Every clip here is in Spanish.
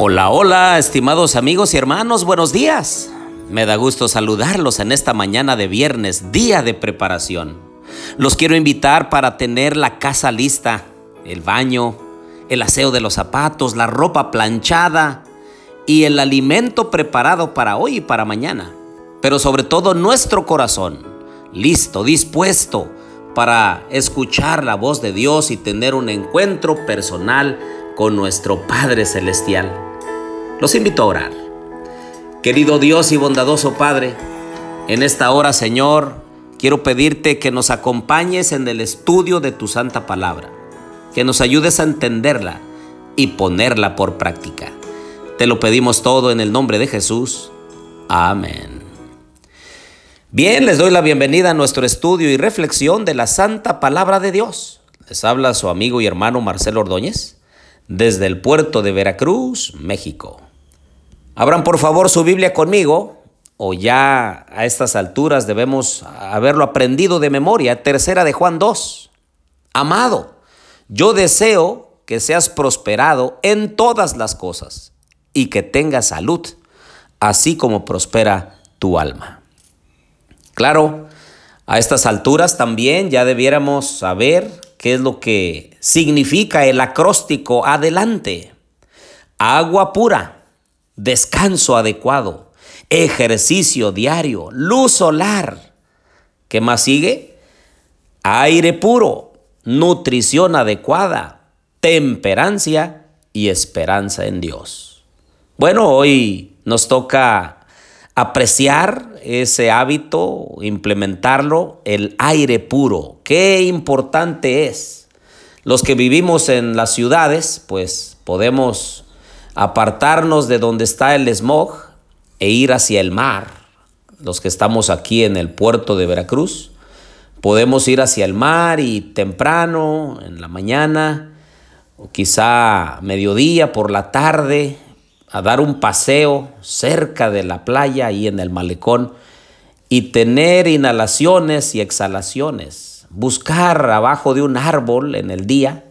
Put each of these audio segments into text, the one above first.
Hola, hola, estimados amigos y hermanos, buenos días. Me da gusto saludarlos en esta mañana de viernes, día de preparación. Los quiero invitar para tener la casa lista, el baño, el aseo de los zapatos, la ropa planchada y el alimento preparado para hoy y para mañana. Pero sobre todo nuestro corazón, listo, dispuesto para escuchar la voz de Dios y tener un encuentro personal con nuestro Padre Celestial. Los invito a orar. Querido Dios y bondadoso Padre, en esta hora, Señor, quiero pedirte que nos acompañes en el estudio de tu santa palabra, que nos ayudes a entenderla y ponerla por práctica. Te lo pedimos todo en el nombre de Jesús. Amén. Bien, les doy la bienvenida a nuestro estudio y reflexión de la santa palabra de Dios. Les habla su amigo y hermano Marcelo Ordóñez desde el puerto de Veracruz, México. Abran por favor su Biblia conmigo, o ya a estas alturas debemos haberlo aprendido de memoria, tercera de Juan 2. Amado, yo deseo que seas prosperado en todas las cosas y que tengas salud, así como prospera tu alma. Claro, a estas alturas también ya debiéramos saber qué es lo que significa el acróstico adelante. Agua pura, descanso adecuado, ejercicio diario, luz solar. ¿Qué más sigue? Aire puro, nutrición adecuada, temperancia y esperanza en Dios. Bueno, hoy nos toca apreciar ese hábito, implementarlo, el aire puro. Qué importante es. Los que vivimos en las ciudades, pues podemos apartarnos de donde está el smog e ir hacia el mar. Los que estamos aquí en el puerto de Veracruz, podemos ir hacia el mar y temprano, en la mañana, o quizá mediodía, por la tarde, a dar un paseo cerca de la playa y en el malecón y tener inhalaciones y exhalaciones, buscar abajo de un árbol en el día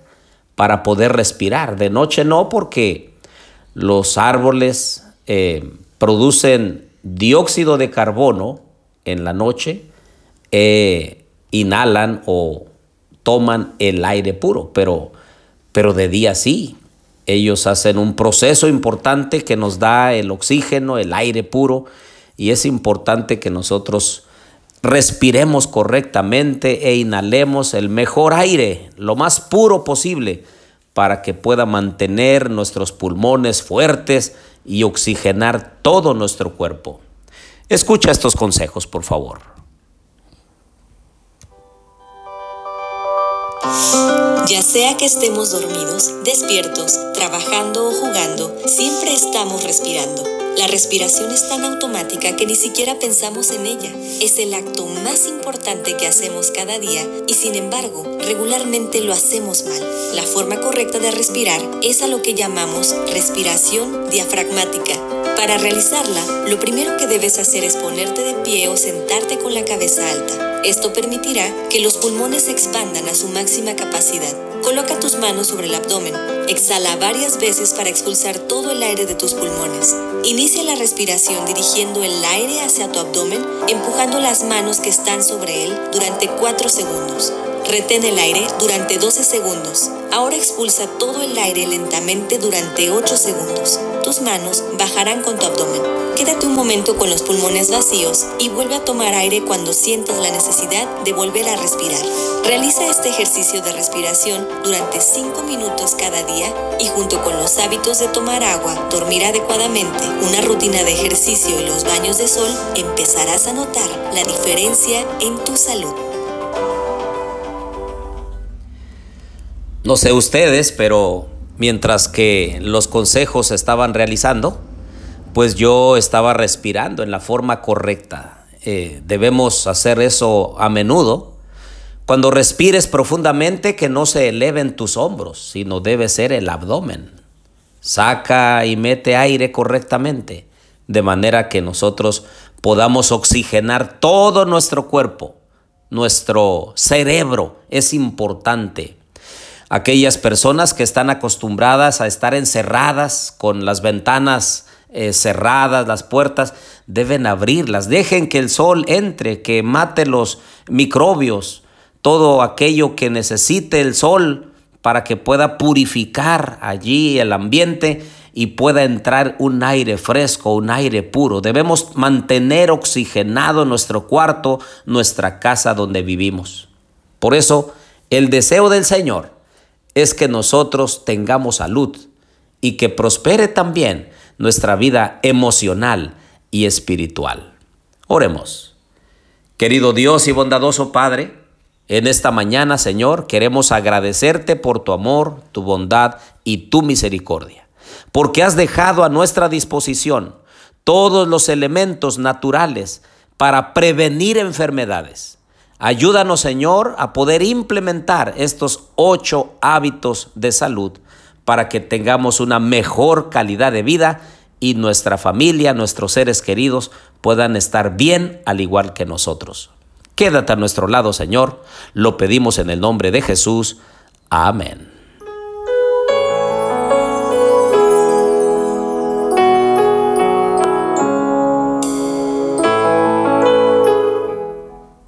para poder respirar. De noche no, porque los árboles eh, producen dióxido de carbono en la noche, eh, inhalan o toman el aire puro, pero, pero de día sí. Ellos hacen un proceso importante que nos da el oxígeno, el aire puro, y es importante que nosotros respiremos correctamente e inhalemos el mejor aire, lo más puro posible, para que pueda mantener nuestros pulmones fuertes y oxigenar todo nuestro cuerpo. Escucha estos consejos, por favor. Ya sea que estemos dormidos, despiertos, trabajando o jugando, siempre estamos respirando. La respiración es tan automática que ni siquiera pensamos en ella. Es el acto más importante que hacemos cada día y sin embargo, regularmente lo hacemos mal. La forma correcta de respirar es a lo que llamamos respiración diafragmática. Para realizarla, lo primero que debes hacer es ponerte de pie o sentarte con la cabeza alta. Esto permitirá que los pulmones se expandan a su máxima capacidad. Coloca tus manos sobre el abdomen. Exhala varias veces para expulsar todo el aire de tus pulmones. Inicia la respiración dirigiendo el aire hacia tu abdomen, empujando las manos que están sobre él durante 4 segundos. Retén el aire durante 12 segundos. Ahora expulsa todo el aire lentamente durante 8 segundos. Tus manos bajarán con tu abdomen. Quédate un momento con los pulmones vacíos y vuelve a tomar aire cuando sientas la necesidad de volver a respirar. Realiza este ejercicio de respiración durante 5 minutos cada día y junto con los hábitos de tomar agua, dormir adecuadamente, una rutina de ejercicio y los baños de sol, empezarás a notar la diferencia en tu salud. No sé ustedes, pero mientras que los consejos estaban realizando, pues yo estaba respirando en la forma correcta. Eh, debemos hacer eso a menudo. Cuando respires profundamente, que no se eleven tus hombros, sino debe ser el abdomen. Saca y mete aire correctamente, de manera que nosotros podamos oxigenar todo nuestro cuerpo. Nuestro cerebro es importante Aquellas personas que están acostumbradas a estar encerradas con las ventanas eh, cerradas, las puertas, deben abrirlas. Dejen que el sol entre, que mate los microbios, todo aquello que necesite el sol para que pueda purificar allí el ambiente y pueda entrar un aire fresco, un aire puro. Debemos mantener oxigenado nuestro cuarto, nuestra casa donde vivimos. Por eso, el deseo del Señor es que nosotros tengamos salud y que prospere también nuestra vida emocional y espiritual. Oremos. Querido Dios y bondadoso Padre, en esta mañana, Señor, queremos agradecerte por tu amor, tu bondad y tu misericordia, porque has dejado a nuestra disposición todos los elementos naturales para prevenir enfermedades. Ayúdanos, Señor, a poder implementar estos ocho hábitos de salud para que tengamos una mejor calidad de vida y nuestra familia, nuestros seres queridos puedan estar bien al igual que nosotros. Quédate a nuestro lado, Señor. Lo pedimos en el nombre de Jesús. Amén.